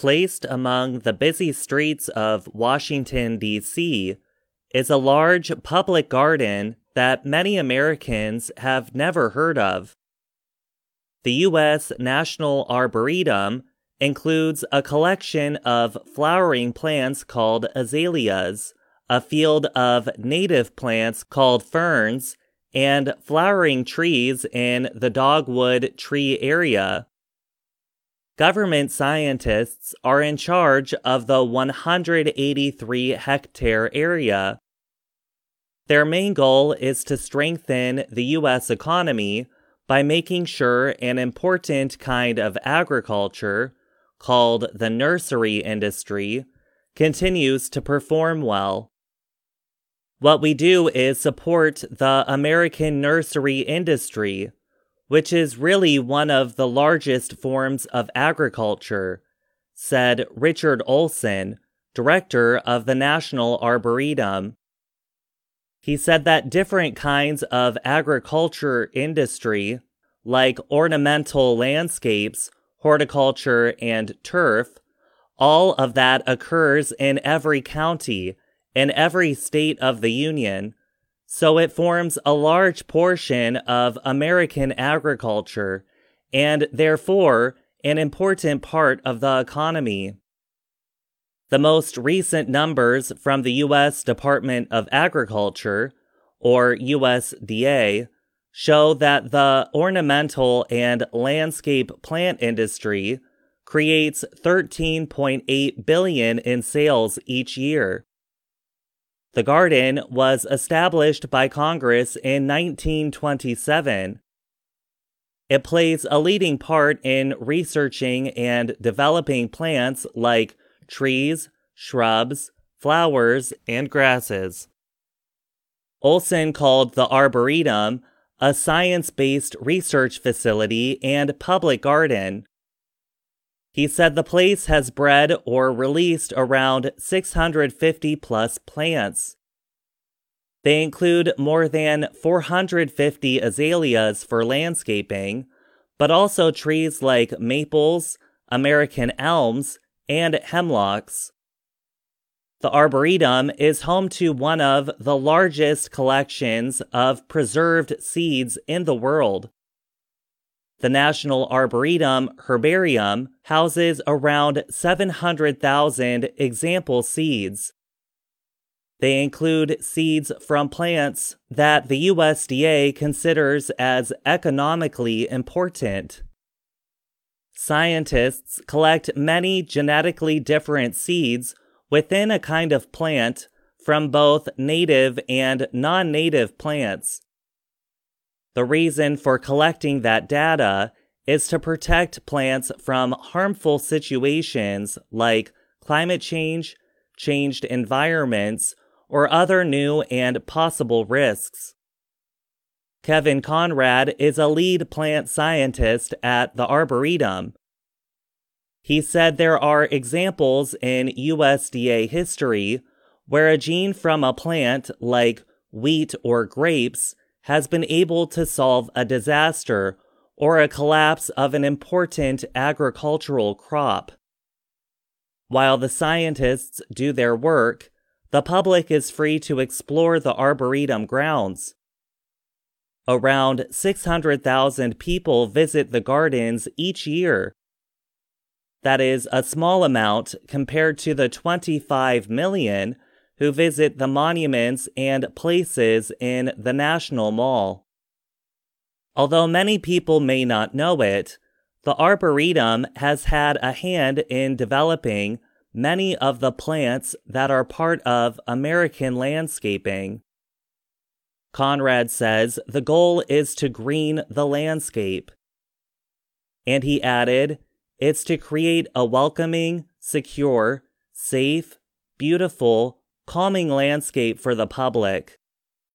Placed among the busy streets of Washington, D.C., is a large public garden that many Americans have never heard of. The U.S. National Arboretum includes a collection of flowering plants called azaleas, a field of native plants called ferns, and flowering trees in the dogwood tree area. Government scientists are in charge of the 183 hectare area. Their main goal is to strengthen the U.S. economy by making sure an important kind of agriculture, called the nursery industry, continues to perform well. What we do is support the American nursery industry which is really one of the largest forms of agriculture, said Richard Olsen, director of the National Arboretum. He said that different kinds of agriculture industry, like ornamental landscapes, horticulture, and turf, all of that occurs in every county, in every state of the Union, so it forms a large portion of American agriculture and therefore an important part of the economy. The most recent numbers from the U.S. Department of Agriculture, or USDA, show that the ornamental and landscape plant industry creates 13.8 billion in sales each year. The garden was established by Congress in 1927. It plays a leading part in researching and developing plants like trees, shrubs, flowers, and grasses. Olsen called the Arboretum a science based research facility and public garden. He said the place has bred or released around 650 plus plants. They include more than 450 azaleas for landscaping, but also trees like maples, American elms, and hemlocks. The Arboretum is home to one of the largest collections of preserved seeds in the world. The National Arboretum Herbarium houses around 700,000 example seeds. They include seeds from plants that the USDA considers as economically important. Scientists collect many genetically different seeds within a kind of plant from both native and non native plants. The reason for collecting that data is to protect plants from harmful situations like climate change, changed environments, or other new and possible risks. Kevin Conrad is a lead plant scientist at the Arboretum. He said there are examples in USDA history where a gene from a plant like wheat or grapes has been able to solve a disaster or a collapse of an important agricultural crop. While the scientists do their work, the public is free to explore the Arboretum grounds. Around 600,000 people visit the gardens each year. That is a small amount compared to the 25 million who visit the monuments and places in the National Mall. Although many people may not know it, the Arboretum has had a hand in developing many of the plants that are part of American landscaping. Conrad says the goal is to green the landscape. And he added, it's to create a welcoming, secure, safe, beautiful, calming landscape for the public.